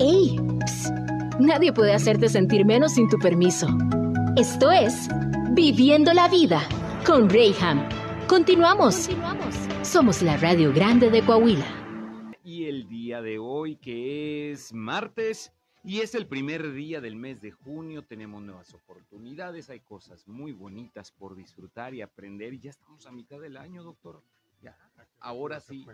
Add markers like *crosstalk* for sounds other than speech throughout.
¡Ey! Psst. Nadie puede hacerte sentir menos sin tu permiso. Esto es Viviendo la Vida con Rayham. Continuamos. Continuamos. Somos la Radio Grande de Coahuila. Y el día de hoy, que es martes, y es el primer día del mes de junio, tenemos nuevas oportunidades, hay cosas muy bonitas por disfrutar y aprender, y ya estamos a mitad del año, doctor. Ya, ahora sí.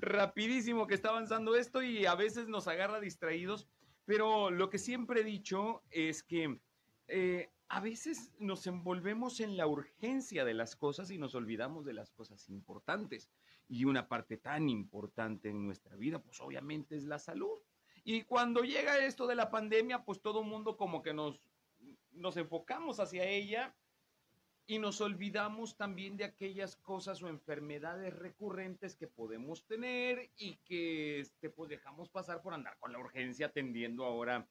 Rapidísimo que está avanzando esto y a veces nos agarra distraídos, pero lo que siempre he dicho es que eh, a veces nos envolvemos en la urgencia de las cosas y nos olvidamos de las cosas importantes. Y una parte tan importante en nuestra vida, pues obviamente es la salud. Y cuando llega esto de la pandemia, pues todo el mundo como que nos, nos enfocamos hacia ella y nos olvidamos también de aquellas cosas o enfermedades recurrentes que podemos tener y que este, pues dejamos pasar por andar con la urgencia atendiendo ahora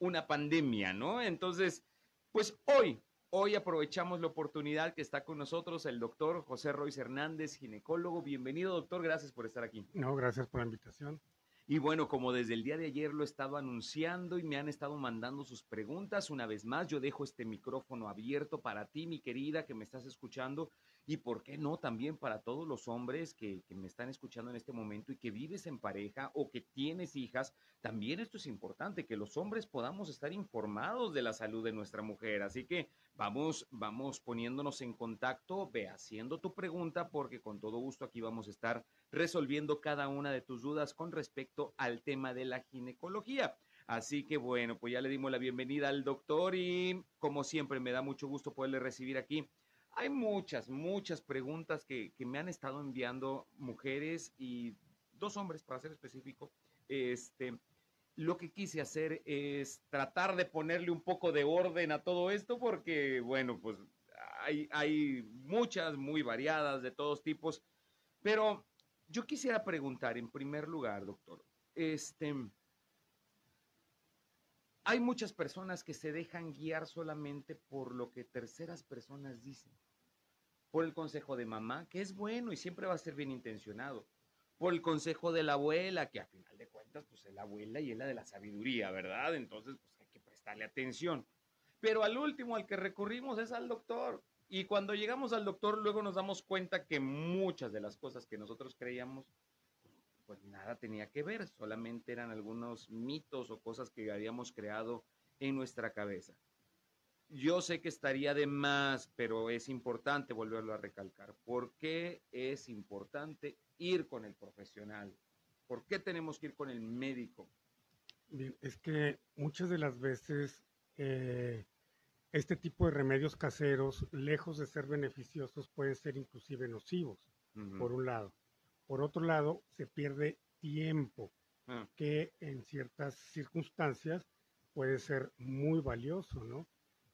una pandemia, ¿no? Entonces, pues hoy, hoy aprovechamos la oportunidad que está con nosotros el doctor José Royce Hernández, ginecólogo. Bienvenido, doctor, gracias por estar aquí. No, gracias por la invitación. Y bueno, como desde el día de ayer lo he estado anunciando y me han estado mandando sus preguntas, una vez más yo dejo este micrófono abierto para ti, mi querida, que me estás escuchando, y por qué no también para todos los hombres que, que, me están escuchando en este momento y que vives en pareja o que tienes hijas, también esto es importante, que los hombres podamos estar informados de la salud de nuestra mujer. Así que vamos, vamos poniéndonos en contacto, ve haciendo tu pregunta, porque con todo gusto aquí vamos a estar resolviendo cada una de tus dudas con respecto al tema de la ginecología. Así que bueno, pues ya le dimos la bienvenida al doctor y como siempre me da mucho gusto poderle recibir aquí. Hay muchas, muchas preguntas que, que me han estado enviando mujeres y dos hombres, para ser específico. Este, lo que quise hacer es tratar de ponerle un poco de orden a todo esto porque, bueno, pues hay, hay muchas, muy variadas, de todos tipos. Pero yo quisiera preguntar en primer lugar, doctor, este, hay muchas personas que se dejan guiar solamente por lo que terceras personas dicen, por el consejo de mamá, que es bueno y siempre va a ser bien intencionado, por el consejo de la abuela, que a final de cuentas, pues es la abuela y es la de la sabiduría, ¿verdad? Entonces, pues hay que prestarle atención. Pero al último al que recurrimos es al doctor. Y cuando llegamos al doctor, luego nos damos cuenta que muchas de las cosas que nosotros creíamos, pues nada tenía que ver, solamente eran algunos mitos o cosas que habíamos creado en nuestra cabeza. Yo sé que estaría de más, pero es importante volverlo a recalcar. ¿Por qué es importante ir con el profesional? ¿Por qué tenemos que ir con el médico? Bien, es que muchas de las veces eh, este tipo de remedios caseros, lejos de ser beneficiosos, pueden ser inclusive nocivos, uh -huh. por un lado. Por otro lado, se pierde tiempo, -huh. que en ciertas circunstancias puede ser muy valioso, ¿no?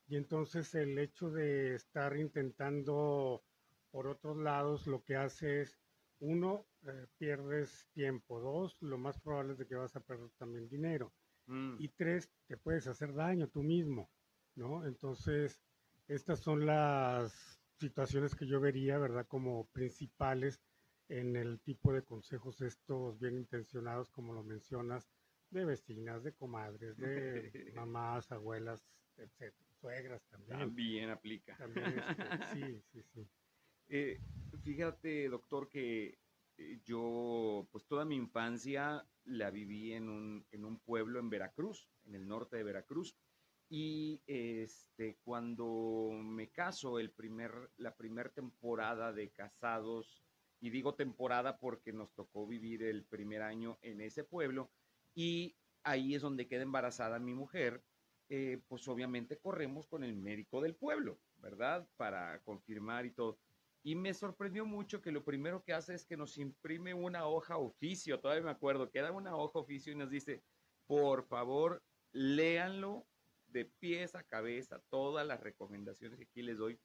Y entonces el hecho de estar intentando por otros lados, lo que hace es, uno, eh, pierdes tiempo, dos, lo más probable es de que vas a perder también dinero, mm. y tres, te puedes hacer daño tú mismo, ¿no? Entonces, estas son las situaciones que yo vería, ¿verdad? Como principales en el tipo de consejos estos bien intencionados, como lo mencionas, de vecinas, de comadres, de *laughs* mamás, abuelas, etcétera suegras también. También aplica. También este, *laughs* sí, sí, sí. Eh, fíjate, doctor, que eh, yo, pues toda mi infancia la viví en un, en un pueblo en Veracruz, en el norte de Veracruz. Y este, cuando me caso, el primer, la primera temporada de casados, y digo temporada porque nos tocó vivir el primer año en ese pueblo, y ahí es donde queda embarazada mi mujer, eh, pues obviamente corremos con el médico del pueblo, ¿verdad? Para confirmar y todo. Y me sorprendió mucho que lo primero que hace es que nos imprime una hoja oficio, todavía me acuerdo, queda una hoja oficio y nos dice, por favor, léanlo de pies a cabeza, todas las recomendaciones que aquí les doy.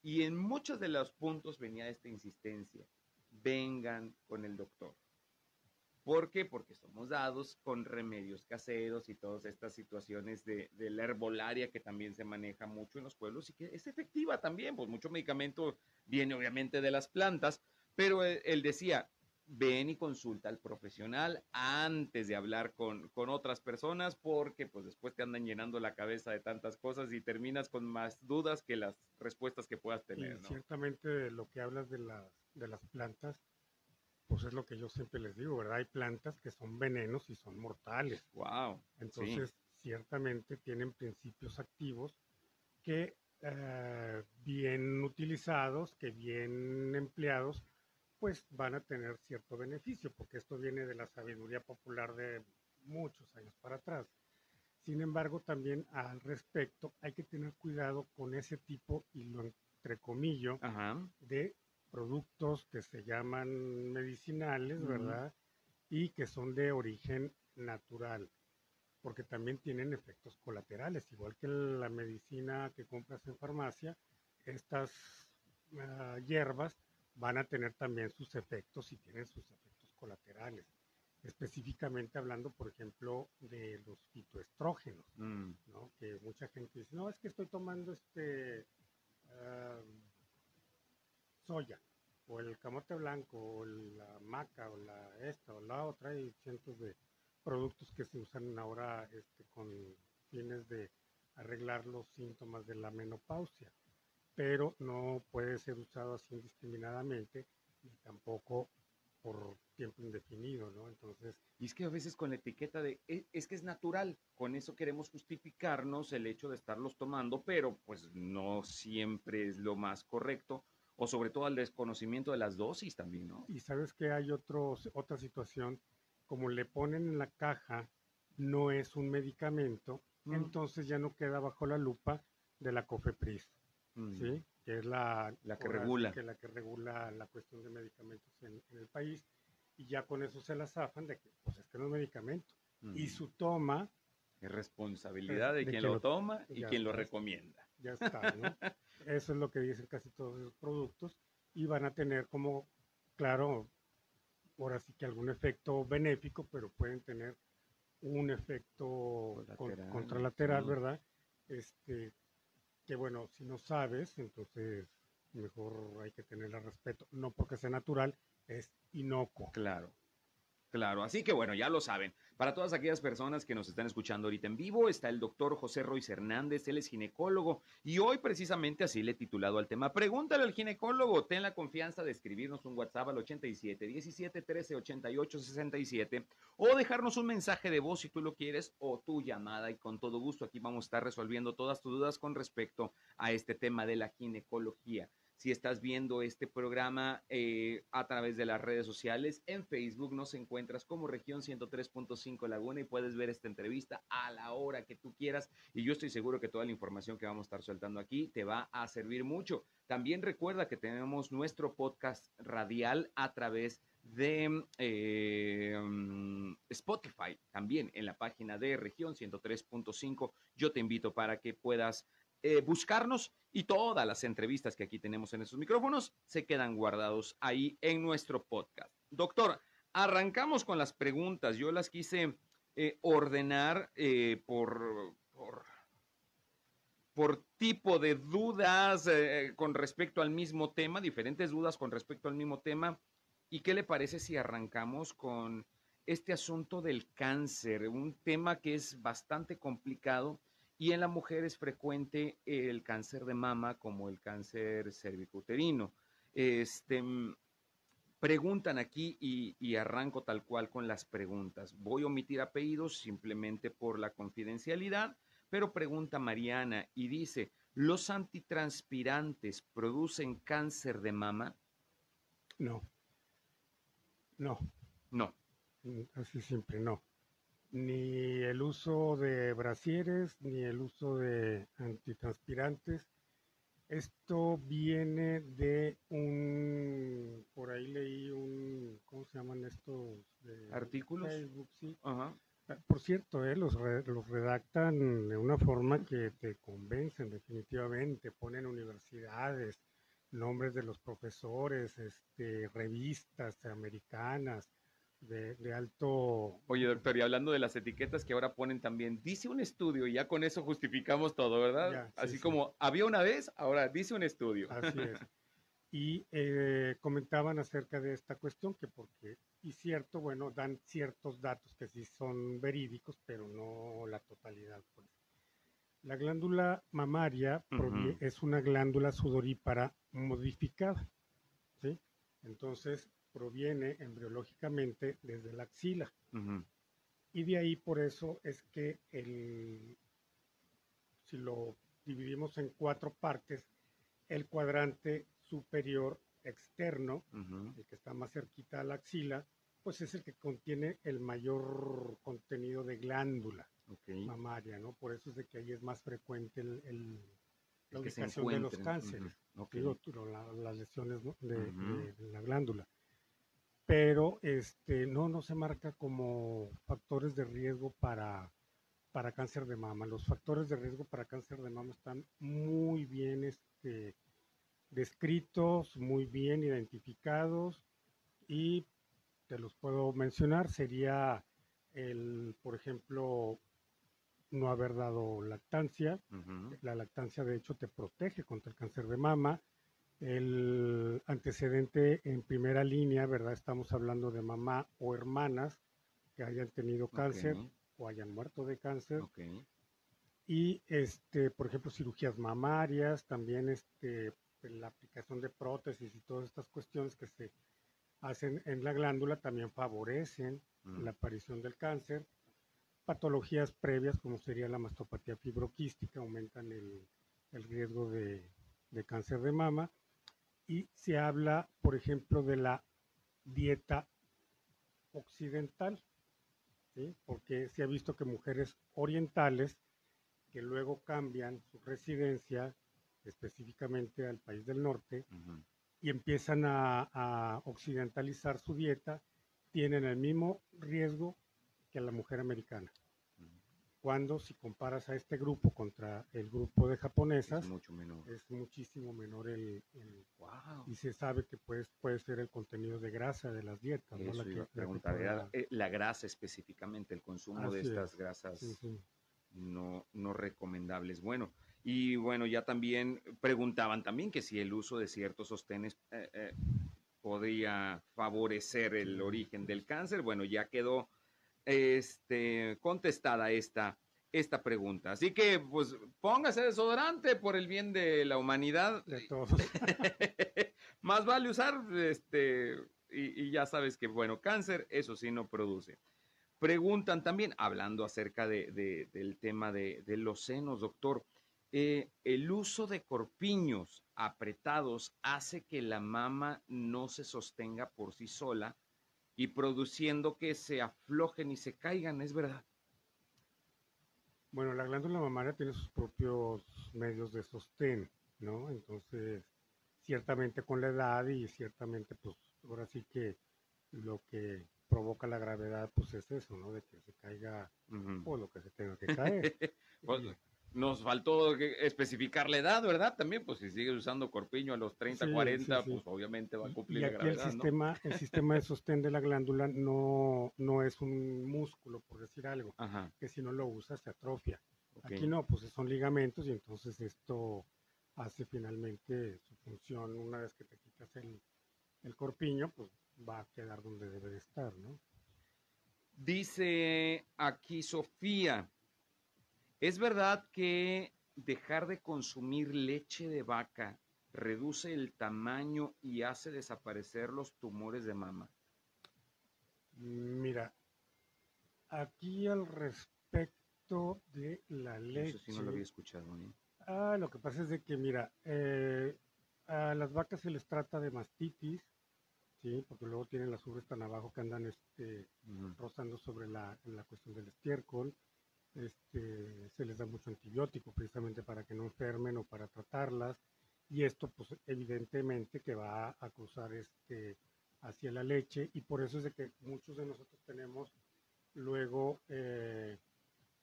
Y en muchos de los puntos venía esta insistencia, vengan con el doctor. ¿Por qué? Porque somos dados con remedios caseros y todas estas situaciones de, de, la herbolaria que también se maneja mucho en los pueblos y que es efectiva también, pues mucho medicamento viene obviamente de las plantas, pero él, él decía, ven y consulta al profesional antes de hablar con, con, otras personas porque pues después te andan llenando la cabeza de tantas cosas y terminas con más dudas que las respuestas que puedas tener. Ciertamente lo que hablas de, la, de las plantas, pues es lo que yo siempre les digo, ¿verdad? Hay plantas que son venenos y son mortales. Wow. Entonces, ciertamente tienen principios activos que eh, bien utilizados, que bien empleados, pues van a tener cierto beneficio, porque esto viene de la sabiduría popular de muchos años para atrás. Sin embargo, también al respecto hay que tener cuidado con ese tipo, y lo entrecomillo, de productos que se llaman medicinales, ¿verdad? Y que son de origen natural, porque también tienen efectos colaterales, igual que la medicina que compras en farmacia, estas ah, hierbas van a tener también sus efectos y tienen sus efectos colaterales. Específicamente hablando, por ejemplo, de los fitoestrógenos, mm. ¿no? que mucha gente dice, no, es que estoy tomando este soya, o el camote blanco, o la maca, o la esta, o la otra, y cientos de productos que se usan ahora este, con fines de arreglar los síntomas de la menopausia pero no puede ser usado así indiscriminadamente y tampoco por tiempo indefinido, ¿no? Entonces... Y es que a veces con la etiqueta de, e, es, que es natural, con eso queremos justificarnos el hecho de estarlos tomando, pero pues no siempre es lo más correcto, o sobre todo al desconocimiento de las dosis también, ¿no? Y sabes que hay otros, otra situación, como le ponen en la caja, no es un medicamento, mm. entonces ya no queda bajo la lupa de la COFEPRIS. ¿sí? que es la, la que regula. Que la que regula la cuestión de medicamentos en, el país, y ya con eso se la zafan de que, pues es que no es medicamento. Y su toma... Es responsabilidad de, quien, lo toma y quien lo recomienda. Ya está, ¿no? *laughs* eso es lo que dicen casi todos los productos, y van a tener como, claro, ahora sí que algún efecto benéfico, pero pueden tener un efecto contralateral, ¿verdad? Este, que bueno, si no sabes, entonces mejor hay que tenerle respeto, no porque sea natural, es inocuo. Claro. Claro, así que bueno, ya lo saben. Para todas aquellas personas que nos están escuchando ahorita en vivo, está el doctor José Royce Hernández, él es ginecólogo y hoy precisamente así le he titulado al tema. Pregúntale al ginecólogo, ten la confianza de escribirnos un WhatsApp al 87 17 13 88 67 o dejarnos un mensaje de voz si tú lo quieres o tu llamada y con todo gusto aquí vamos a estar resolviendo todas tus dudas con respecto a este tema de la ginecología si estás viendo este programa eh, a través de las redes sociales. En Facebook nos encuentras como región 103.5 Laguna y puedes ver esta entrevista a la hora que tú quieras. Y yo estoy seguro que toda la información que vamos a estar soltando aquí te va a servir mucho. También recuerda que tenemos nuestro podcast radial a través de mm, Spotify, también en la página de región 103.5. Yo te invito para que puedas eh, buscarnos y todas las entrevistas que aquí tenemos en esos micrófonos se quedan guardados ahí en nuestro podcast. Doctor, arrancamos con las preguntas. Yo las quise eh, ordenar eh, por, por, tipo de dudas con respecto al mismo tema, diferentes dudas con respecto al mismo tema. ¿Y qué le parece si arrancamos con este asunto del cáncer? Un tema que es bastante complicado y en la mujer es frecuente el cáncer de mama como el cáncer cervicuterino. Este, mm, preguntan aquí y, y, arranco tal cual con las preguntas. Voy a omitir apellidos simplemente por la confidencialidad, pero pregunta Mariana y dice, ¿los antitranspirantes producen cáncer de mama? No. No. No. Mm, así siempre no ni el uso de brasieres, ni el uso de antitranspirantes. Esto viene de un, por ahí leí un, ¿cómo se llaman estos? Artículos. Facebook, sí. Ah, por cierto, eh, los, los redactan de una forma que te convencen definitivamente, ponen universidades, nombres de los profesores, este, revistas americanas, de, alto... Oye, doctor, y hablando de las etiquetas que ahora ponen también, dice un estudio y ya con eso justificamos todo, ¿verdad? Así como había una vez, ahora dice un estudio. Así es. y eh, comentaban acerca de esta cuestión, que porque, y cierto, bueno, dan ciertos datos que sí son verídicos, pero no la totalidad. Pues. La glándula mamaria es una glándula sudorípara modificada, ¿sí? Entonces proviene embriológicamente desde la axila. Y de ahí por eso es que el, si lo dividimos en cuatro partes, el cuadrante superior externo, el que está más cerquita a la axila, pues es el que contiene el mayor contenido de glándula mamaria, ¿no? Por eso es de que ahí es más frecuente el, la ubicación de los cánceres, las lesiones de, la glándula. Pero este, no, no se marca como factores de riesgo para, para cáncer de mama. Los factores de riesgo para cáncer de mama están muy bien este, descritos, muy bien identificados y te los puedo mencionar. Sería el, por ejemplo, no haber dado lactancia. La lactancia, de hecho, te protege contra el cáncer de mama. El antecedente en primera línea, ¿verdad? Estamos hablando de mamá o hermanas que hayan tenido cáncer o hayan muerto de cáncer. Y, este, por ejemplo, cirugías mamarias, también este, la aplicación de prótesis y todas estas cuestiones que se hacen en la glándula también favorecen la aparición del cáncer patologías previas, como sería la mastopatía fibroquística, aumentan el, riesgo de, cáncer de mama. Y se habla, por ejemplo, de la dieta occidental, porque se ha visto que mujeres orientales que luego cambian su residencia específicamente al país del norte y empiezan a, occidentalizar su dieta, tienen el mismo riesgo que la mujer americana. Cuando si comparas a este grupo contra el grupo de japonesas, es, mucho menor. es muchísimo menor el, y se sabe que pues, puede ser el contenido de grasa de las dietas. ¿no? La, eh, la, grasa específicamente, el consumo de estas grasas No, no recomendables. Bueno, y bueno, ya también preguntaban también que si el uso de ciertos sostenes eh, eh, podría favorecer el origen del cáncer. Bueno, ya quedó este, contestada esta, esta pregunta. Así que, pues, póngase desodorante por el bien de la humanidad. De todos. *laughs* Más vale usar, este, y, ya sabes que, bueno, cáncer, eso sí no produce. Preguntan también, hablando acerca de, del tema de, los senos, doctor, eh, ¿el uso de corpiños apretados hace que la mama no se sostenga por sí sola y produciendo que se aflojen y se caigan, ¿es verdad? Bueno, la glándula mamaria tiene sus propios medios de sostén, ¿no? Entonces, ciertamente con la edad y ciertamente, pues, ahora sí que lo que provoca la gravedad, pues es eso, ¿no? De que se caiga, o lo que se tenga que caer. *laughs* pues, nos faltó especificar la edad, ¿verdad? También, pues si sigues usando corpiño a los 30, 40, pues obviamente va a cumplir la gravedad, el sistema, el sistema de sostén de la glándula no, no es un músculo, por decir algo, que si no lo usas se atrofia. Aquí no, pues son ligamentos y entonces esto hace finalmente su función. Una vez que te quitas el, el corpiño, pues va a quedar donde debe de estar, ¿no? Dice aquí Sofía, ¿Es verdad que dejar de consumir leche de vaca reduce el tamaño y hace desaparecer los tumores de mama? Mira, aquí al respecto de la leche. Eso sí no lo había escuchado. ¿eh? Ah, lo que pasa es de que, mira, eh, a las vacas se les trata de mastitis, ¿sí? Porque luego tienen las ubres tan abajo que andan este, rozando sobre la, la cuestión del estiércol este, se les da mucho antibiótico precisamente para que no enfermen o para tratarlas y esto pues evidentemente que va a cruzar este hacia la leche y por eso es de que muchos de nosotros tenemos luego eh,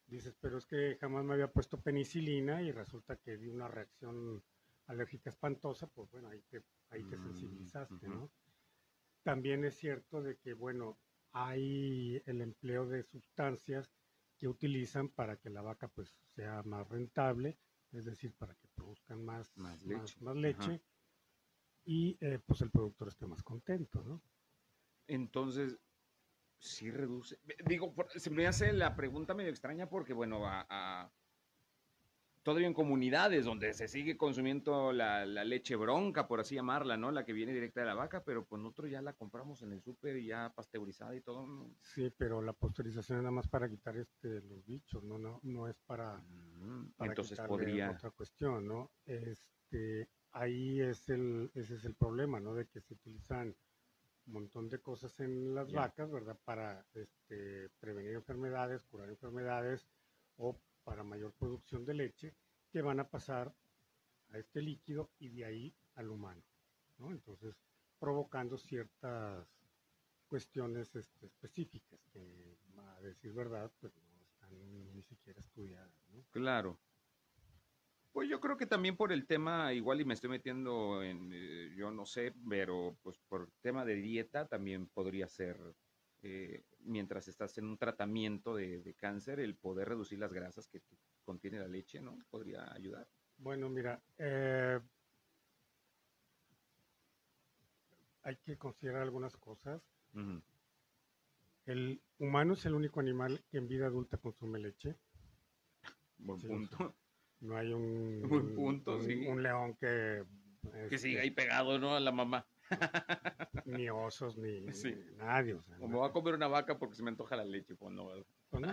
dices pero es que jamás me había puesto penicilina y resulta que di una reacción alérgica espantosa pues bueno ahí te, ahí te mm, sensibilizaste ¿no? también es cierto de que bueno hay el empleo de sustancias que utilizan para que la vaca pues sea más rentable, es decir, para que produzcan más, más leche. y eh, pues el productor esté más contento, ¿no? Entonces, sí reduce. Digo, se me hace la pregunta medio extraña porque, bueno, a, todavía en comunidades donde se sigue consumiendo la, leche bronca, por así llamarla, ¿no? La que viene directa de la vaca, pero pues nosotros ya la compramos en el súper y ya pasteurizada y todo. Sí, pero la pasteurización es nada más para quitar este los bichos, no no no es para, mm, entonces podría otra cuestión, ¿no? Este ahí es el ese es el problema, ¿no? De que se utilizan un montón de cosas en las vacas, ¿verdad? Para este, prevenir enfermedades, curar enfermedades o para mayor producción de leche que van a pasar a este líquido y de ahí al humano, ¿no? Entonces, provocando ciertas cuestiones este, específicas que, a decir verdad, pues no están ni siquiera estudiadas, ¿no? Claro. Pues yo creo que también por el tema, igual y me estoy metiendo en, eh, yo no sé, pero pues por tema de dieta también podría ser, eh, mientras estás en un tratamiento de, cáncer, el poder reducir las grasas que contiene la leche, ¿no? Podría ayudar. Bueno, mira, eh, hay que considerar algunas cosas. El humano es el único animal que en vida adulta consume leche. Buen punto. No hay un, *laughs* punto, un, león que... que siga ahí pegado, ¿no? A la mamá. *laughs* ni osos, *laughs* ni, nadie. O, sea, me voy a comer una vaca porque se me antoja la leche, pues no. Pues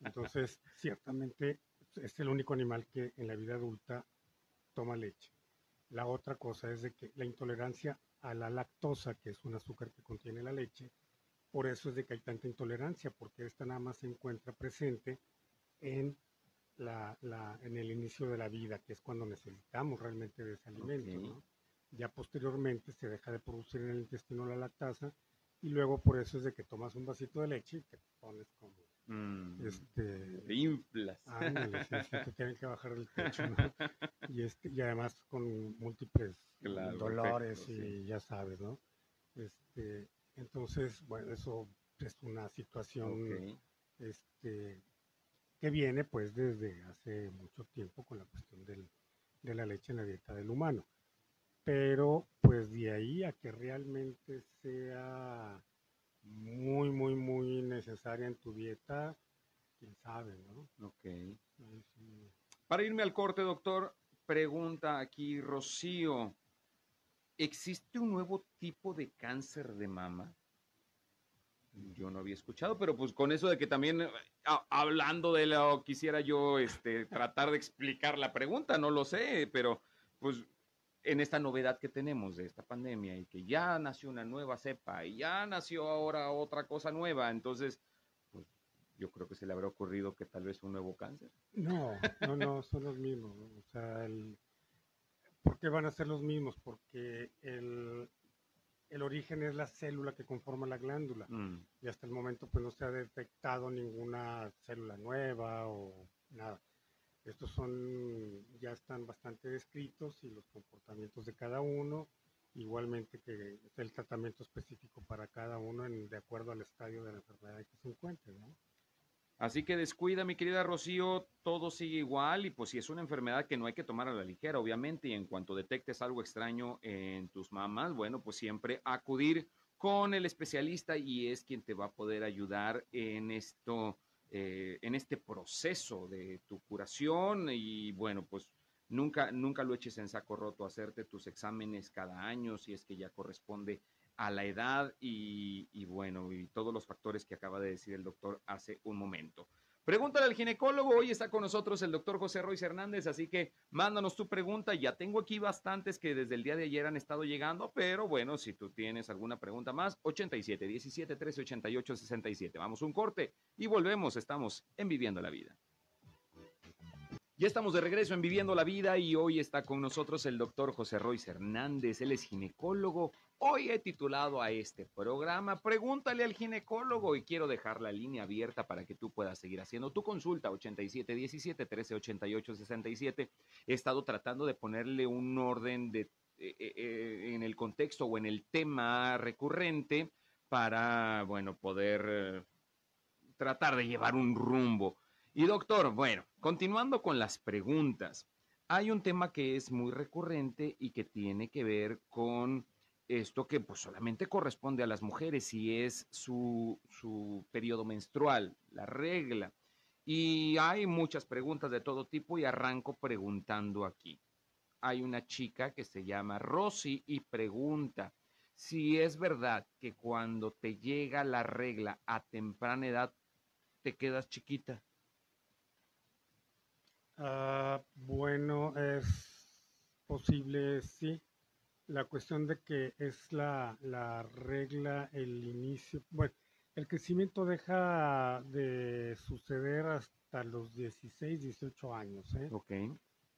Entonces, ciertamente es el único animal que en la vida adulta toma leche. La otra cosa es de que la intolerancia a la lactosa, que es un azúcar que contiene la leche, por eso es de que hay tanta intolerancia, porque esta nada más se encuentra presente en la, la, en el inicio de la vida, que es cuando necesitamos realmente de ese alimento. Ya posteriormente se deja de producir en el intestino la lactasa y luego por eso es de que tomas un vasito de leche y te pones como... Mm, este, te inflas. te tienen que bajar el techo, *laughs* y, este, y además con múltiples dolores y ya sabes, ¿no? Este, entonces, bueno, eso es una situación este, que viene pues desde hace mucho tiempo con la cuestión del, de la leche en la dieta del humano. Pero pues de ahí a que realmente sea muy, muy, muy necesaria en tu dieta, quién sabe, ¿no? Ok. Para irme al corte, doctor, pregunta aquí Rocío, ¿existe un nuevo tipo de cáncer de mama? Yo no había escuchado, pero pues con eso de que también eh, hablando de lo quisiera yo este, tratar de explicar la pregunta, no lo sé, pero pues en esta novedad que tenemos de esta pandemia y que ya nació una nueva cepa y ya nació ahora otra cosa nueva, entonces pues yo creo que se le habrá ocurrido que tal vez un nuevo cáncer. No, no, no, son los mismos. O sea, el, ¿por qué van a ser los mismos? Porque el, el origen es la célula que conforma la glándula. Mm. Y hasta el momento pues no se ha detectado ninguna célula nueva o nada. Estos son, ya están bastante descritos y los comportamientos de cada uno, igualmente que el tratamiento específico para cada uno en, de acuerdo al estadio de la enfermedad que se encuentre, ¿no? Así que descuida, mi querida Rocío, todo sigue igual y pues si es una enfermedad que no hay que tomar a la ligera, obviamente, y en cuanto detectes algo extraño en tus mamás, bueno, pues siempre acudir con el especialista y es quien te va a poder ayudar en esto, eh, en este proceso de tu curación y bueno, pues nunca, nunca lo eches en saco roto, hacerte tus exámenes cada año si es que ya corresponde a la edad y, bueno, y todos los factores que acaba de decir el doctor hace un momento. Pregúntale al ginecólogo, hoy está con nosotros el doctor José Royce Hernández, así que mándanos tu pregunta, ya tengo aquí bastantes que desde el día de ayer han estado llegando, pero bueno, si tú tienes alguna pregunta más, 87 17 13 88 67. Vamos un corte y volvemos, estamos en Viviendo la Vida. Ya estamos de regreso en Viviendo la Vida y hoy está con nosotros el doctor José Royce Hernández. Él es ginecólogo. Hoy he titulado a este programa Pregúntale al ginecólogo y quiero dejar la línea abierta para que tú puedas seguir haciendo tu consulta 8717 1388 67. He estado tratando de ponerle un orden de, eh, eh, eh, en el contexto o en el tema recurrente para, bueno, poder tratar de llevar un rumbo. Y doctor, bueno, continuando con las preguntas, hay un tema que es muy recurrente y que tiene que ver con esto que pues solamente corresponde a las mujeres y es su, su periodo menstrual, la regla. Y hay muchas preguntas de todo tipo y arranco preguntando aquí. Hay una chica que se llama Rosy y pregunta si es verdad que cuando te llega la regla a temprana edad te quedas chiquita. Ah, bueno, es posible, sí. La cuestión de que es la, la regla, el inicio, bueno, el crecimiento deja de suceder hasta los 16, 18 años. ¿eh? Ok.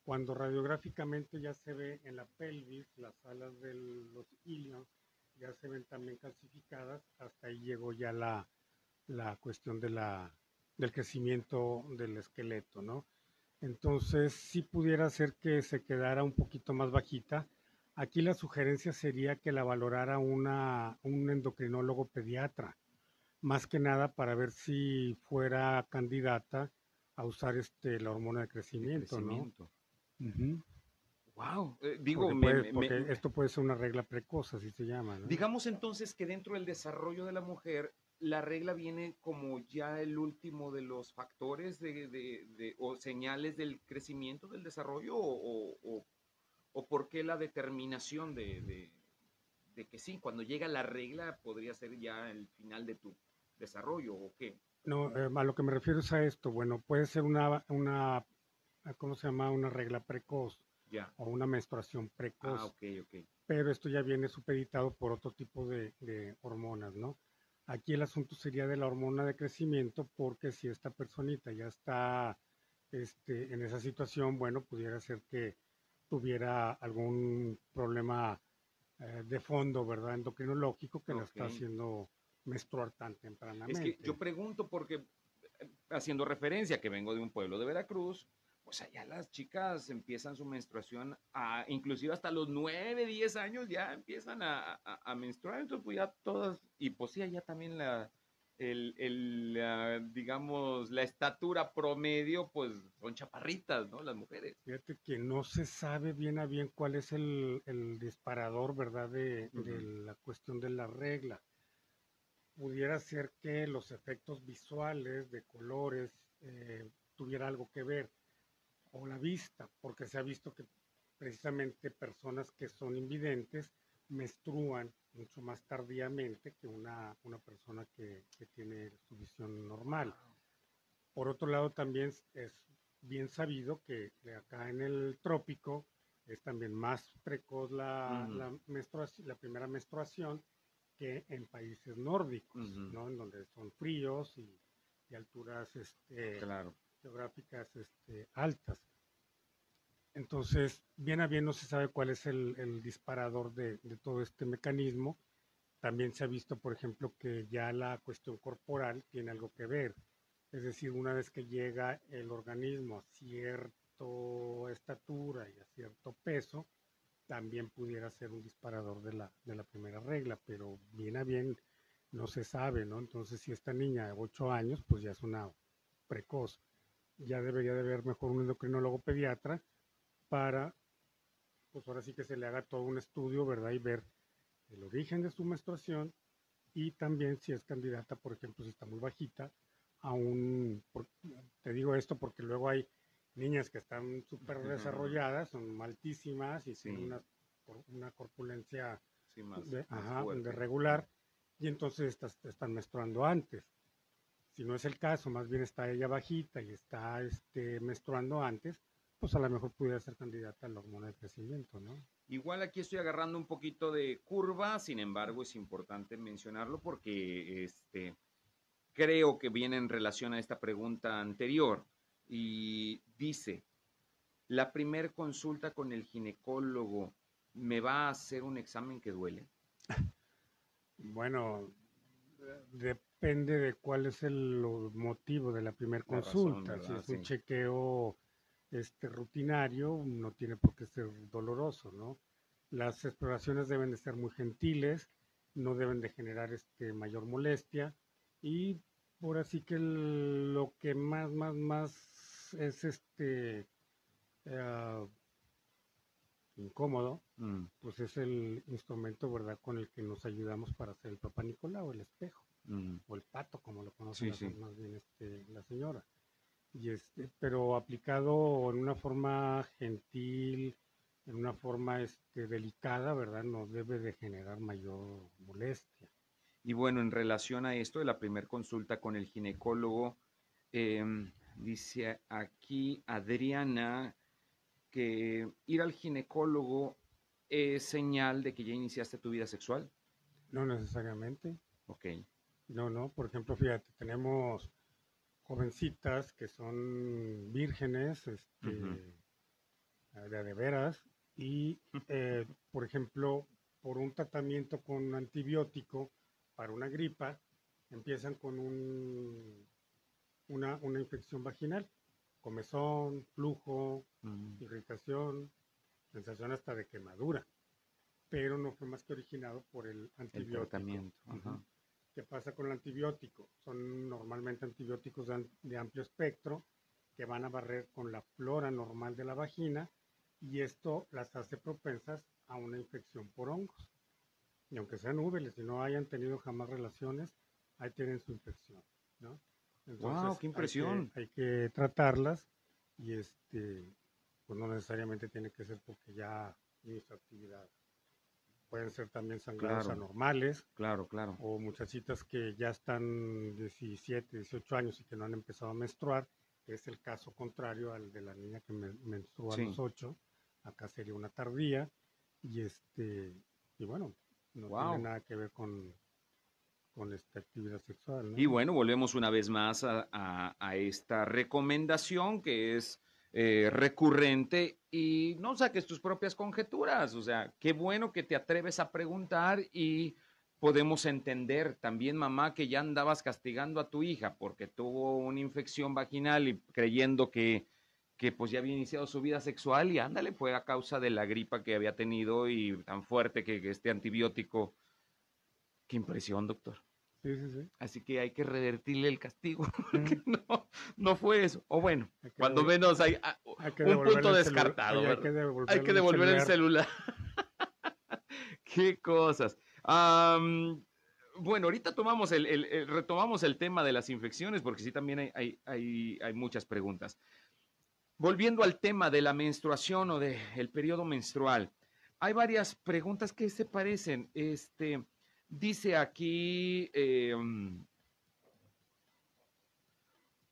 Cuando radiográficamente ya se ve en la pelvis, las alas de los ilions ya se ven también calcificadas, hasta ahí llegó ya la, la cuestión de la, del crecimiento del esqueleto, ¿no? Entonces, si pudiera ser que se quedara un poquito más bajita. Aquí la sugerencia sería que la valorara una, un endocrinólogo pediatra, más que nada para ver si fuera candidata a usar este, la hormona de crecimiento, ¿no? Wow, eh, digo, porque, esto puede ser una regla precoz, así se llama. ¿no? Digamos entonces que dentro del desarrollo de la mujer la regla viene como ya el último de los factores de, o señales del crecimiento, del desarrollo, o, por qué la determinación de, que sí, cuando llega la regla podría ser ya el final de tu desarrollo, o qué? No, eh, a lo que me refiero es a esto. Bueno, puede ser una, una ¿cómo se llama? Una regla precoz. Ya. O una menstruación precoz. Ah, ok, ok. Pero esto ya viene supeditado por otro tipo de hormonas, ¿no? Aquí el asunto sería de la hormona de crecimiento, porque si esta personita ya está este, en esa situación, bueno, pudiera ser que tuviera algún problema eh, de fondo, ¿verdad? Endocrinológico que la está haciendo menstruar tan tempranamente. Es que yo pregunto porque, eh, haciendo referencia que vengo de un pueblo de Veracruz, pues allá las chicas empiezan su menstruación, a, inclusive hasta los 9, 10 años ya empiezan a, menstruar, entonces pues ya todas, y pues sí, allá también la, el, digamos, la estatura promedio, pues son chaparritas, ¿no? Las mujeres. Fíjate que no se sabe bien a bien cuál es el, disparador, ¿verdad? De, la cuestión de la regla. Pudiera ser que los efectos visuales de colores eh, tuviera algo que ver o la vista, porque se ha visto que precisamente personas que son invidentes menstruan mucho más tardíamente que una, una persona que, que, tiene su visión normal. Por otro lado, también es bien sabido que acá en el trópico es también más precoz la, la, menstruación, la primera menstruación que en países nórdicos, ¿no? En donde son fríos y, y alturas este, claro geográficas este, altas. Entonces, bien a bien no se sabe cuál es el, disparador de, todo este mecanismo. También se ha visto, por ejemplo, que ya la cuestión corporal tiene algo que ver. Es decir, una vez que llega el organismo a cierta estatura y a cierto peso, también pudiera ser un disparador de la, de la primera regla, pero bien a bien no se sabe, ¿no? Entonces, si esta niña de 8 años, pues ya es una precoz ya debería de haber mejor un endocrinólogo pediatra para, pues ahora sí que se le haga todo un estudio, ¿verdad? Y ver el origen de su menstruación y también si es candidata, por ejemplo, si está muy bajita, a un, te digo esto porque luego hay niñas que están súper desarrolladas, son altísimas y tienen una, una corpulencia de, de, regular y entonces están menstruando antes. Si no es el caso, más bien está ella bajita y está este, menstruando antes, pues a lo mejor pudiera ser candidata a la hormona de crecimiento, ¿no? Igual aquí estoy agarrando un poquito de curva, sin embargo es importante mencionarlo porque este, creo que viene en relación a esta pregunta anterior y dice, la primer consulta con el ginecólogo, ¿me va a hacer un examen que duele? *laughs* Bueno, depende de cuál es el motivo de la primera consulta. si es un chequeo este, rutinario, no tiene por qué ser doloroso, ¿no? Las exploraciones deben de ser muy gentiles, no deben de generar este, mayor molestia y por así que lo que más, más, más es este, eh, incómodo, mm. pues es el instrumento, ¿verdad?, con el que nos ayudamos para hacer el papá Nicolau, el espejo, mm. o el pato, como lo conoce más bien este, la señora. Y este, pero aplicado en una forma gentil, en una forma este, delicada, ¿verdad? No debe de generar mayor molestia. Y bueno, en relación a esto de la primera consulta con el ginecólogo, em, dice aquí Adriana que ir al ginecólogo es señal de que ya iniciaste tu vida sexual. No necesariamente. Ok. No, no, por ejemplo, fíjate, tenemos jovencitas que son vírgenes, este, de, veras, y eh, por ejemplo, por un tratamiento con antibiótico para una gripa, empiezan con un, una, una infección vaginal, comezón, flujo, irritación, sensación hasta de quemadura, pero no fue más que originado por el antibiótico. El ¿Qué pasa con el antibiótico? Son normalmente antibióticos de, amplio espectro que van a barrer con la flora normal de la vagina y esto las hace propensas a una infección por hongos. Y aunque sean útiles y no hayan tenido jamás relaciones, ahí tienen su infección, ¿no? wow, qué impresión. Hay que, tratarlas y este, pues no necesariamente tiene que ser porque ya inició actividad pueden ser también sangrados anormales. Claro, claro. O muchachitas que ya están 17, 18 años y que no han empezado a menstruar, es el caso contrario al de la niña que menstrua a los 8. Acá sería una tardía. Y este y bueno, no tiene nada que ver con, con esta actividad sexual. Y bueno, volvemos una vez más a, a esta recomendación que es eh, recurrente y no saques tus propias conjeturas. O sea, qué bueno que te atreves a preguntar y podemos entender también, mamá, que ya andabas castigando a tu hija porque tuvo una infección vaginal y creyendo que, que pues ya había iniciado su vida sexual y ándale, fue a causa de la gripa que había tenido y tan fuerte que este antibiótico. Qué impresión, doctor. Así que hay que revertirle el castigo. *laughs* no, no fue eso. O bueno, cuando menos hay, un punto descartado. hay que devolver, el celular. *laughs* Qué cosas. bueno, ahorita tomamos el, retomamos el tema de las infecciones porque sí también hay, hay, hay, muchas preguntas. Volviendo al tema de la menstruación o del periodo menstrual, hay varias preguntas que se parecen. Este, Dice aquí, em,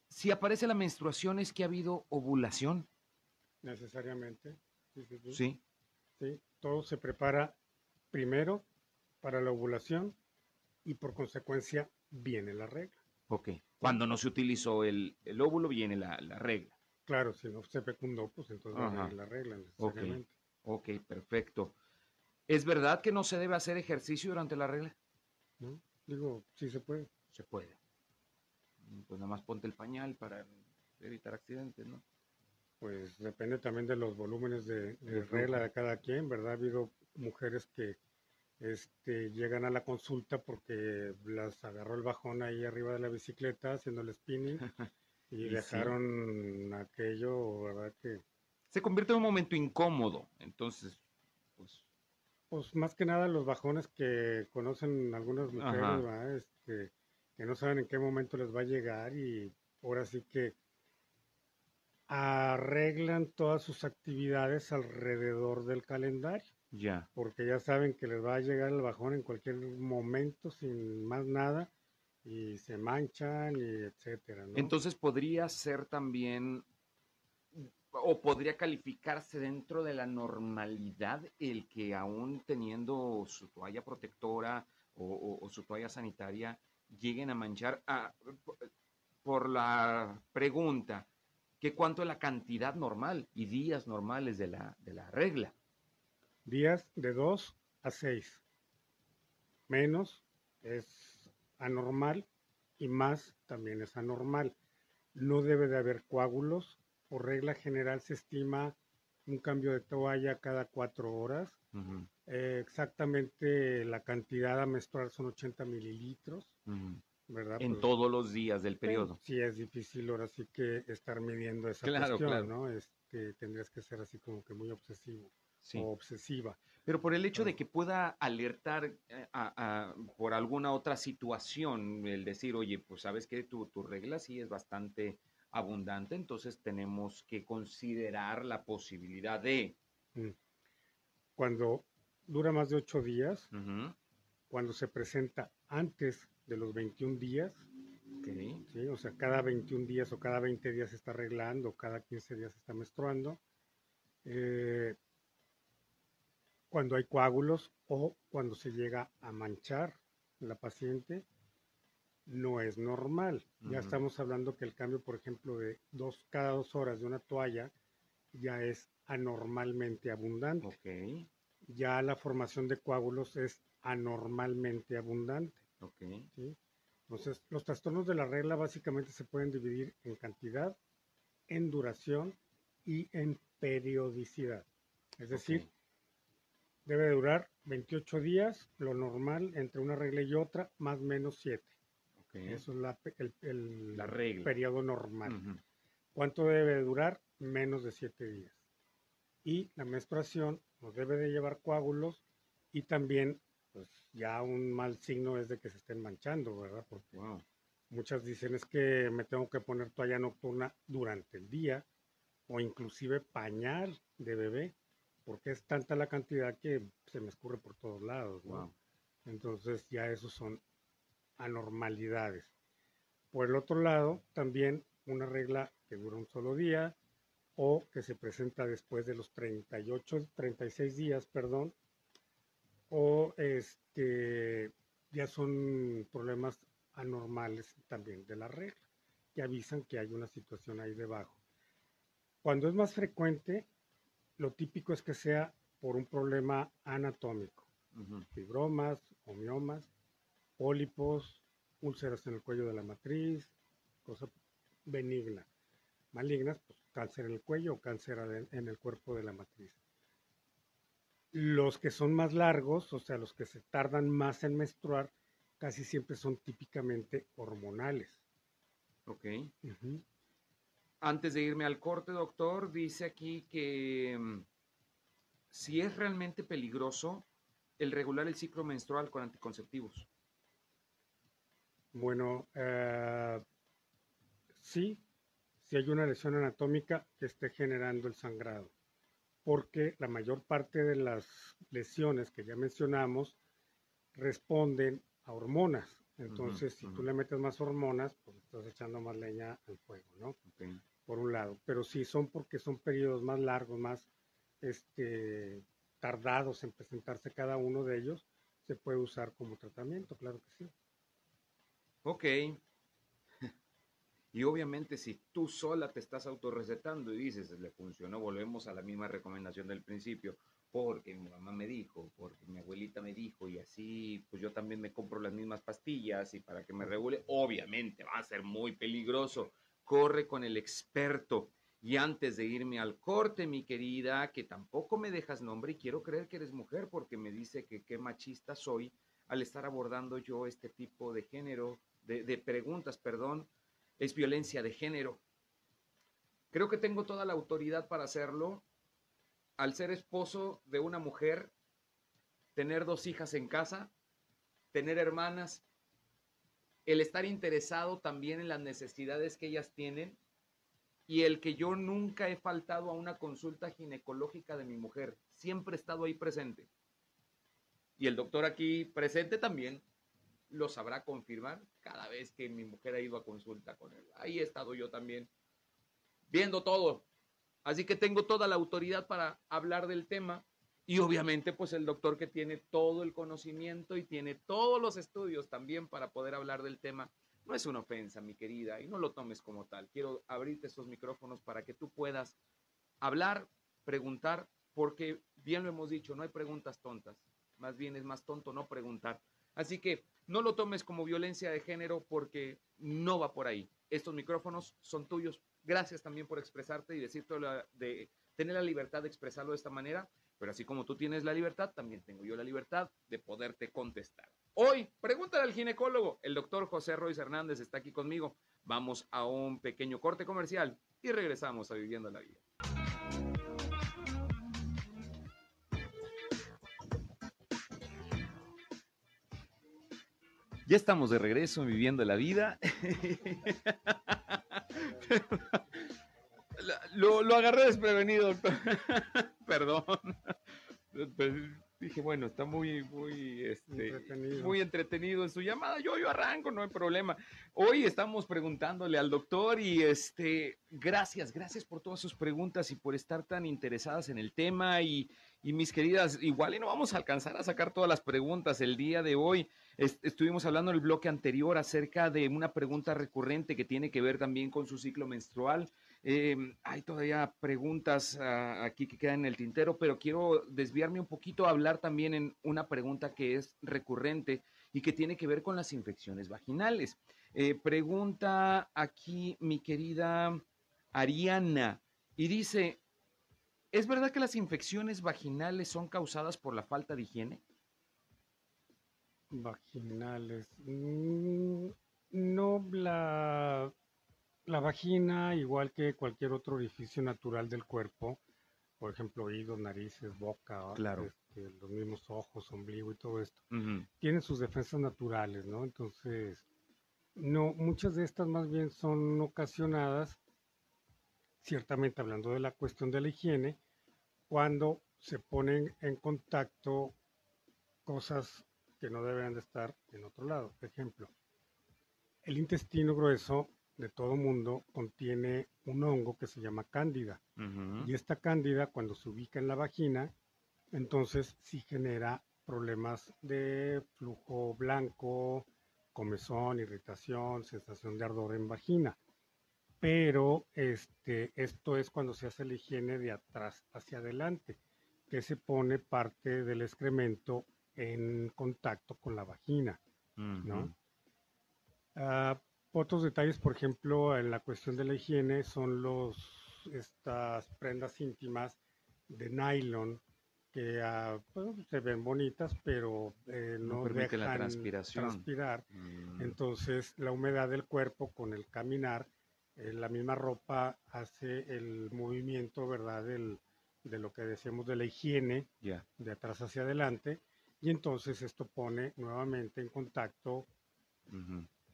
si aparece la menstruación es que ha habido ovulación. Necesariamente. Sí, sí. todo se prepara primero para la ovulación y por consecuencia viene la regla. Ok. Cuando no se utilizó el, óvulo, viene la, regla. Claro, si no se fecundó, pues entonces viene la regla necesariamente. ok, perfecto. ¿Es verdad que no se debe hacer ejercicio durante la regla? ¿No? Digo, sí se puede. Se puede. Pues nada más ponte el pañal para evitar accidentes, ¿no? Pues depende también de los volúmenes de, regla de cada quien, ¿verdad? Ha habido mujeres que este, llegan a la consulta porque las agarró el bajón ahí arriba de la bicicleta haciendo el spinning *laughs* y, dejaron aquello, ¿verdad? Que se convierte en un momento incómodo, entonces, pues pues más que nada los bajones que conocen algunas mujeres, este, que no saben en qué momento les va a llegar y ahora sí que arreglan todas sus actividades alrededor del calendario. Ya. Porque ya saben que les va a llegar el bajón en cualquier momento sin más nada y se manchan y etcétera. Entonces podría ser también o podría calificarse dentro de la normalidad el que aún teniendo su toalla protectora o, su toalla sanitaria lleguen a manchar ah, por la pregunta que cuánto es la cantidad normal y días normales de la, de la regla. Días de 2 a 6. Menos es anormal y más también es anormal. No debe de haber coágulos por regla general se estima un cambio de toalla cada cuatro horas. Eh, exactamente la cantidad a menstruar son 80 mililitros, ¿verdad? En pues, todos los días del periodo. Sí, es difícil ahora sí que estar midiendo esa cuestión, ¿no? Este, tendrías que ser así como que muy obsesivo. o obsesiva. Pero por el hecho de que pueda alertar eh, por alguna otra situación, el decir, oye, pues sabes que tu, tu regla sí es bastante abundante, entonces tenemos que considerar la posibilidad de... Mm. Cuando dura más de ocho días, cuando se presenta antes de los 21 días, o sea, cada 21 días o cada 20 días se está arreglando, cada 15 días se está menstruando, eh, cuando hay coágulos o cuando se llega a manchar la paciente, no es normal. Ya estamos hablando que el cambio, por ejemplo, de dos, cada dos horas de una toalla ya es anormalmente abundante. Ya la formación de coágulos es anormalmente abundante. Entonces, los trastornos de la regla básicamente se pueden dividir en cantidad, en duración y en periodicidad. Es decir, debe durar 28 días, lo normal entre una regla y otra, más o menos 7. Eso es la, el, regla. periodo normal. ¿Cuánto debe durar? Menos de 7 días. Y la menstruación nos debe de llevar coágulos y también, pues ya un mal signo es de que se estén manchando, ¿verdad? Porque muchas dicen es que me tengo que poner toalla nocturna durante el día o inclusive pañal de bebé, porque es tanta la cantidad que se me escurre por todos lados, Entonces ya esos son anormalidades. Por el otro lado, también una regla que dura un solo día o que se presenta después de los 38, 36 días, perdón, o este, ya son problemas anormales también de la regla, que avisan que hay una situación ahí debajo. Cuando es más frecuente, lo típico es que sea por un problema anatómico, fibromas, homiomas, pólipos, úlceras en el cuello de la matriz, cosa benigna. Malignas, pues cáncer en el cuello o cáncer en el cuerpo de la matriz. Los que son más largos, o sea, los que se tardan más en menstruar, casi siempre son típicamente hormonales. Ok. Antes de irme al corte, doctor, dice aquí que mm, si es realmente peligroso el regular el ciclo menstrual con anticonceptivos. Bueno, eh, sí, si hay una lesión anatómica que esté generando el sangrado, porque la mayor parte de las lesiones que ya mencionamos responden a hormonas. Entonces, si tú le metes más hormonas, pues estás echando más leña al fuego, ¿no? Por un lado. Pero si son porque son periodos más largos, más este, tardados en presentarse cada uno de ellos, se puede usar como tratamiento, claro que sí. Ok. *laughs* Y obviamente si tú sola te estás autorrecetando y dices, le funcionó, volvemos a la misma recomendación del principio, porque mi mamá me dijo, porque mi abuelita me dijo, y así, pues yo también me compro las mismas pastillas y para que me regule, obviamente va a ser muy peligroso. Corre con el experto. Y antes de irme al corte, mi querida, que tampoco me dejas nombre y quiero creer que eres mujer porque me dice que qué machista soy al estar abordando yo este tipo de género, de, preguntas, perdón, es violencia de género. Creo que tengo toda la autoridad para hacerlo al ser esposo de una mujer, tener dos hijas en casa, tener hermanas, el estar interesado también en las necesidades que ellas tienen y el que yo nunca he faltado a una consulta ginecológica de mi mujer, siempre he estado ahí presente. Y el doctor aquí presente también lo sabrá confirmar cada vez que mi mujer ha ido a consulta con él. Ahí he estado yo también viendo todo, Así que tengo toda la autoridad para hablar del tema y obviamente pues el doctor que tiene todo el conocimiento y tiene todos los estudios también para poder hablar del tema. No es una ofensa, mi querida, y no lo tomes como tal. Quiero abrirte estos micrófonos para que tú puedas hablar, preguntar, porque bien lo hemos dicho, no hay preguntas tontas. Más bien es más tonto no preguntar. Así que no lo tomes como violencia de género porque no va por ahí. Estos micrófonos son tuyos Gracias también por expresarte y decir de tener la libertad de expresarlo de esta manera, pero así como tú tienes la libertad, también tengo yo la libertad de poderte contestar. Hoy, pregúntale al ginecólogo. El doctor José Royce Hernández está aquí conmigo. Vamos a un pequeño corte comercial y regresamos a Viviendo la Vida. Ya estamos de regreso viviendo la vida. *laughs* lo, lo agarré desprevenido, doctor. *laughs* Perdón. Pues, dije, bueno, está muy, muy, este, entretenido. muy entretenido en su llamada. Yo, yo arranco, no hay problema. Hoy estamos preguntándole al doctor y este, gracias, gracias por todas sus preguntas y por estar tan interesadas en el tema y, y mis queridas, igual y no vamos a alcanzar a sacar todas las preguntas el día de hoy. estuvimos hablando en el bloque anterior acerca de una pregunta recurrente que tiene que ver también con su ciclo menstrual. Em, hay todavía preguntas ah, aquí que quedan en el tintero, pero quiero desviarme un poquito a hablar también en una pregunta que es recurrente y que tiene que ver con las infecciones vaginales. Eh, pregunta aquí mi querida Ariana y dice, ¿es verdad que las infecciones vaginales son causadas por la falta de higiene? Vaginales. Mm, no, la la vagina, igual que cualquier otro orificio natural del cuerpo, por ejemplo, oídos, narices, boca, este, los mismos ojos, ombligo y todo esto, tienen sus defensas naturales, ¿no? Entonces, no, muchas de estas más bien son ocasionadas, ciertamente hablando de la cuestión de la higiene, cuando se ponen en contacto cosas que no deben de estar en otro lado. Por ejemplo, el intestino grueso de todo mundo contiene un hongo que se llama cándida. Y esta cándida, cuando se ubica en la vagina, entonces sí genera problemas de flujo blanco, comezón, irritación, sensación de ardor en vagina. Pero este, esto es cuando se hace la higiene de atrás hacia adelante, que se pone parte del excremento en contacto con la vagina. ¿no? Otros detalles, por ejemplo, en la cuestión de la higiene son los estas prendas íntimas de nylon que ah, se ven bonitas, pero eh, no, dejan la transpirar. Mm. Entonces, la humedad del cuerpo con el caminar, eh, la misma ropa hace el movimiento, ¿verdad? de lo que decíamos de la higiene, de atrás hacia adelante, y entonces esto pone nuevamente en contacto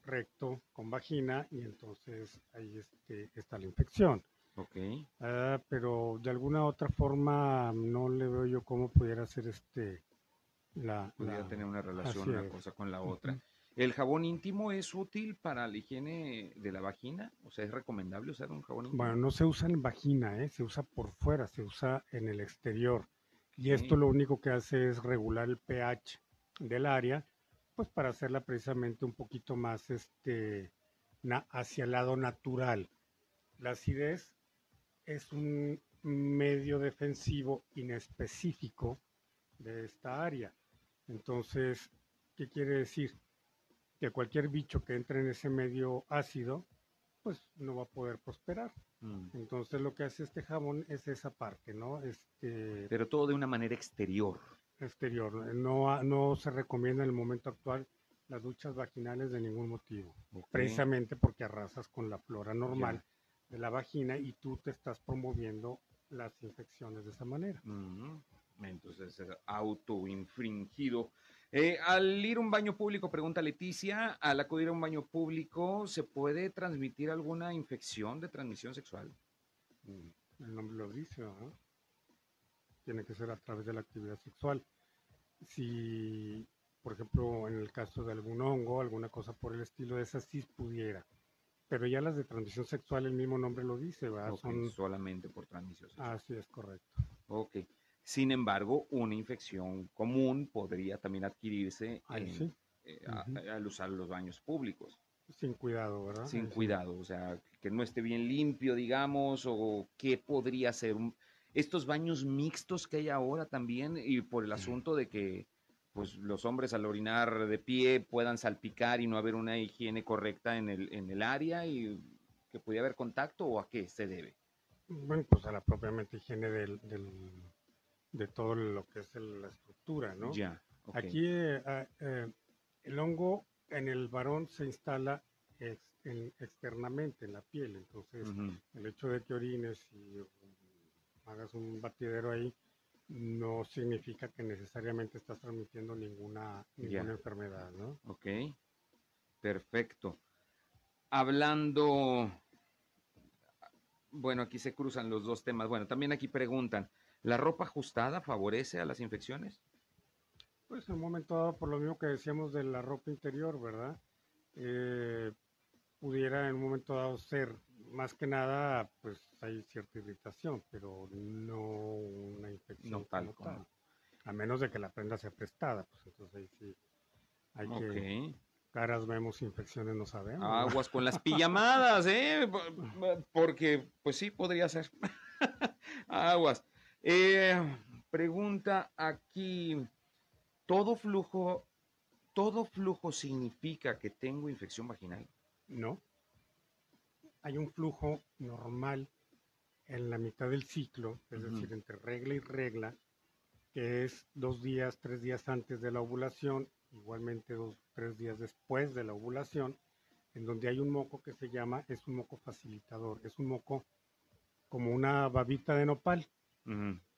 recto con vagina y entonces ahí este, está la infección. Ok. Ah, pero de alguna otra forma no le veo yo cómo pudiera ser este la... Pudiera tener una relación una cosa con la otra. ¿El jabón íntimo es útil para la higiene de la vagina? O sea, ¿es recomendable usar un jabón íntimo? Bueno, no se usa en vagina, ¿eh? se usa por fuera, se usa en el exterior. Y esto lo único que hace es regular el pH del área pues para hacerla precisamente un poquito más este, hacia el lado natural. La acidez es un medio defensivo inespecífico de esta área. Entonces, ¿qué quiere decir? Que cualquier bicho que entre en ese medio ácido, pues no va a poder prosperar. Mm. Entonces lo que hace este jabón es esa parte, ¿no? Este... Pero todo de una manera exterior exterior. No, no se recomienda en el momento actual las duchas vaginales de ningún motivo, precisamente porque arrasas con la flora normal de la vagina y tú te estás promoviendo las infecciones de esa manera. Entonces es autoinfringido. Eh, al ir a un baño público, pregunta Leticia, al acudir a un baño público, ¿se puede transmitir alguna infección de transmisión sexual? Mm, el nombre lo dice, ¿no? tiene que ser a través de la actividad sexual. Si, por ejemplo, en el caso de algún hongo, alguna cosa por el estilo de esas, sí pudiera. Pero ya las de transmisión sexual, el mismo nombre lo dice, ¿verdad? Son solamente por transmisión sexual. Así es correcto. Ok. Sin embargo, una infección común podría también adquirirse eh, al usar los baños públicos. Sin cuidado, ¿verdad? Sin cuidado, o sea, que no esté bien limpio, digamos, o qué podría ser un, estos baños mixtos que hay ahora también y por el asunto de que pues los hombres al orinar de pie puedan salpicar y no haber una higiene correcta en el, en el área y que pudiera haber contacto o a qué se debe? Bueno, pues a la propiamente higiene del, de todo lo que es la estructura, ¿no? Ya. Aquí eh, ah, eh, el hongo en el varón se instala externamente en la piel, entonces el hecho de que orines y hagas un batidero ahí, no significa que necesariamente estás transmitiendo ninguna, ninguna enfermedad, ¿no? Ok. Perfecto. Hablando, bueno, aquí se cruzan los dos temas. Bueno, también aquí preguntan, ¿la ropa ajustada favorece a las infecciones? Pues en un momento dado, por lo mismo que decíamos de la ropa interior, ¿verdad? Eh, pudiera en un momento dado ser, más que nada, pues hay cierta irritación, pero no una infección no tal, tal. A menos de que la prenda sea prestada, pues entonces ahí sí hay que caras vemos, infecciones no sabemos. Aguas con las *laughs* pijamadas, ¿eh? Porque, pues sí, podría ser. *laughs* Aguas. Eh, pregunta aquí, ¿todo flujo, todo flujo significa que tengo infección vaginal? No. Hay un flujo normal en la mitad del ciclo, es decir, entre regla y regla, que es dos días, tres días antes de la ovulación igualmente dos, tres días después de la ovulación, en donde hay un moco que se llama, es un moco facilitador, es un moco como una babita de nopal,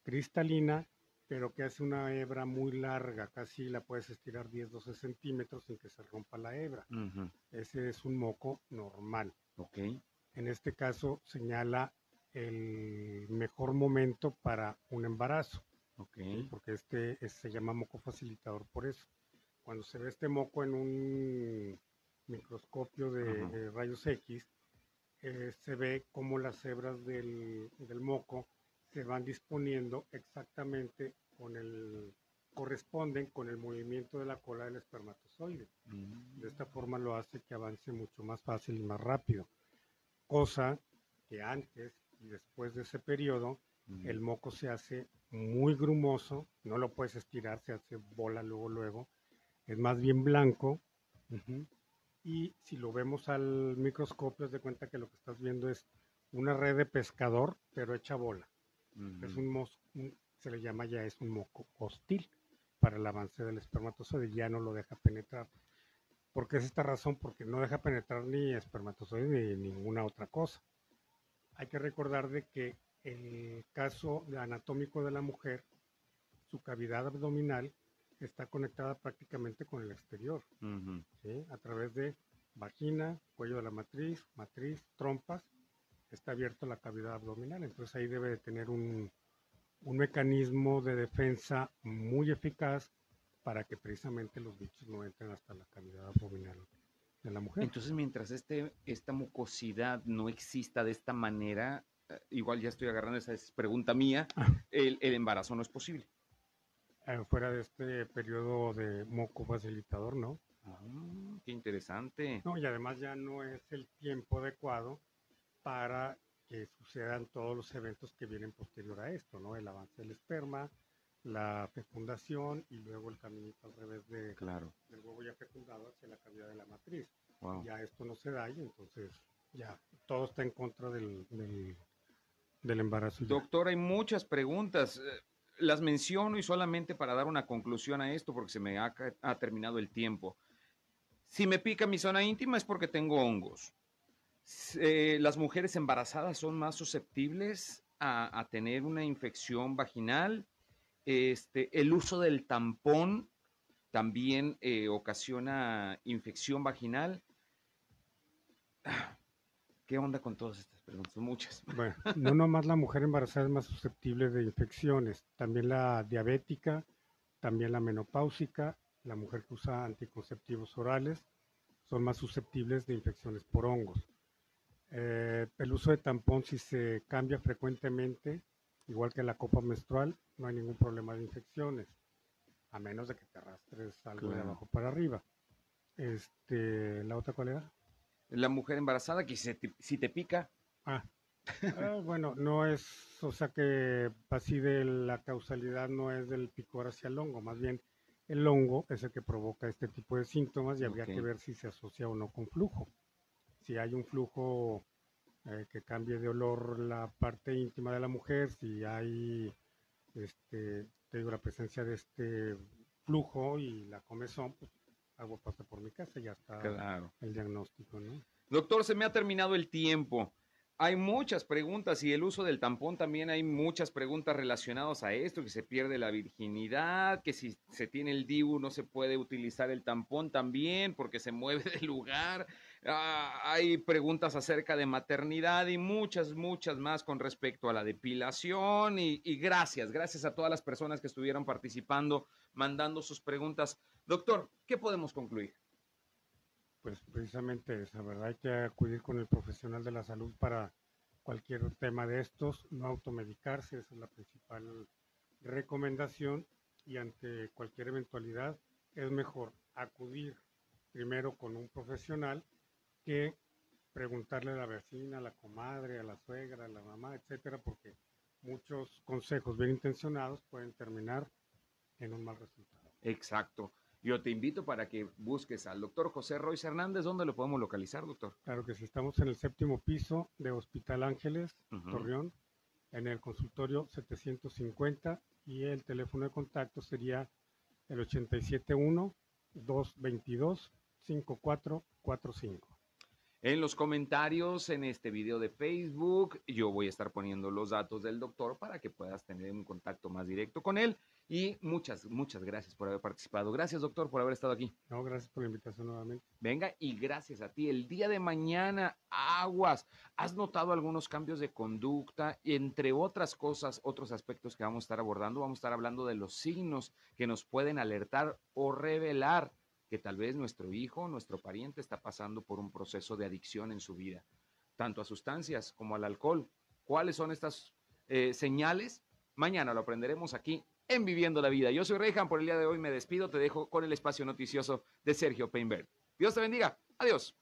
cristalina, pero que hace una hebra muy larga, casi la puedes estirar 10, 12 centímetros sin que se rompa la hebra. Ese es un moco normal. Okay. En este caso señala el mejor momento para un embarazo. Okay. Porque este se llama moco facilitador por eso cuando se ve este moco en un microscopio de, rayos X, eh, se ve cómo las hebras del, moco se van disponiendo exactamente con el corresponden con el movimiento de la cola del espermatozoide. Mm. De esta forma lo hace que avance mucho más fácil y más rápido. Cosa que antes y después de ese periodo, el moco se hace muy grumoso, no lo puedes estirar, se hace bola luego, luego, es más bien blanco. Y si lo vemos al microscopio, de cuenta que lo que estás viendo es una red de pescador, pero hecha bola. Es un, se le llama ya es un moco hostil para el avance del espermatozoide, ya no lo deja penetrar. ¿Por qué es esta razón? Porque no deja penetrar ni espermatozoide ni ninguna otra cosa. Hay que recordar de que el caso anatómico de la mujer, su cavidad abdominal está conectada prácticamente con el exterior, a través de vagina, cuello de la matriz, matriz, trompas, está abierta la cavidad abdominal, entonces ahí debe de tener un, un mecanismo de defensa muy eficaz para que precisamente los bichos no entren hasta la cavidad abdominal de la mujer. Entonces, mientras este, esta mucosidad no exista de esta manera, eh, igual ya estoy agarrando esa pregunta mía, ah. el, el embarazo no es posible. Eh, fuera de este periodo de moco facilitador, ¿no? Ah, qué interesante. No, y además ya no es el tiempo adecuado para que sucedan todos los eventos que vienen posterior a esto, ¿no? El avance del esperma, la fecundación y luego el caminito al revés de, claro. del huevo ya fecundado hacia la cavidad de la matriz. Ya esto no se da y entonces ya todo está en contra del, del, embarazo. Doctor, hay muchas preguntas. Eh, las menciono y solamente para dar una conclusión a esto, porque se me ha, terminado el tiempo. Si me pica mi zona íntima es porque tengo hongos. Eh, las mujeres embarazadas son más susceptibles a, tener una infección vaginal. Este, el uso del tampón también eh, ocasiona infección vaginal. ¿Qué onda con todas estas preguntas? Muchas. Bueno, no nomás la mujer embarazada es más susceptible de infecciones, también la diabética, también la menopáusica, la mujer que usa anticonceptivos orales, son más susceptibles de infecciones por hongos. Eh, el uso de tampón, si se cambia frecuentemente, igual que la copa menstrual, no hay ningún problema de infecciones, a menos de que te arrastres algo de abajo para arriba. Este, ¿La otra cuál era? la mujer embarazada que si te, pica. Ah. ah. bueno, no es, o sea que así de la causalidad no es del picor hacia el hongo, más bien el hongo es el que provoca este tipo de síntomas y habría que ver si se asocia o no con flujo. Si hay un flujo eh, que cambie de olor la parte íntima de la mujer, si hay este, te digo, la presencia de este flujo y la comezón, pues algo pasa por mi casa, ya está el diagnóstico, ¿no? Doctor, se me ha terminado el tiempo. Hay muchas preguntas y el uso del tampón también hay muchas preguntas relacionadas a esto, que se pierde la virginidad, que si se tiene el DIU no se puede utilizar el tampón también porque se mueve *laughs* del lugar. Ah, hay preguntas acerca de maternidad y muchas, muchas más con respecto a la depilación y, y gracias, gracias a todas las personas que estuvieron participando, mandando sus preguntas. Doctor, ¿qué podemos concluir? pues precisamente esa, ¿verdad? Hay que acudir con el profesional de la salud para cualquier tema de estos, no automedicarse, esa es la principal recomendación y ante cualquier eventualidad es mejor acudir primero con un profesional que preguntarle a la vecina, a la comadre, a la suegra, a la mamá, etcétera, porque muchos consejos bien intencionados pueden terminar en un mal resultado. Exacto. Yo te invito para que busques al doctor José Royce Hernández. ¿Dónde lo podemos localizar, doctor? Claro que sí, estamos en el séptimo piso de Hospital Ángeles, Torreón, en el consultorio 750 y el teléfono de contacto sería el 871-222-5445. En los comentarios en este video de Facebook, yo voy a estar poniendo los datos del doctor para que puedas tener un contacto más directo con él. Y muchas, muchas gracias por haber participado. Gracias, doctor, por haber estado aquí. No, gracias por la invitación nuevamente. Venga, y gracias a ti. El día de mañana, aguas. ¿Has notado algunos cambios de conducta? Entre otras cosas, otros aspectos que vamos a estar abordando, vamos a estar hablando de los signos que nos pueden alertar o revelar que tal vez nuestro hijo, nuestro pariente está pasando por un proceso de adicción en su vida, tanto a sustancias como al alcohol. ¿Cuáles son estas eh, señales? Mañana lo aprenderemos aquí en Viviendo la Vida. Yo soy Rejan, por el día de hoy me despido, te dejo con el espacio noticioso de Sergio Peinberg. Dios te bendiga. Adiós.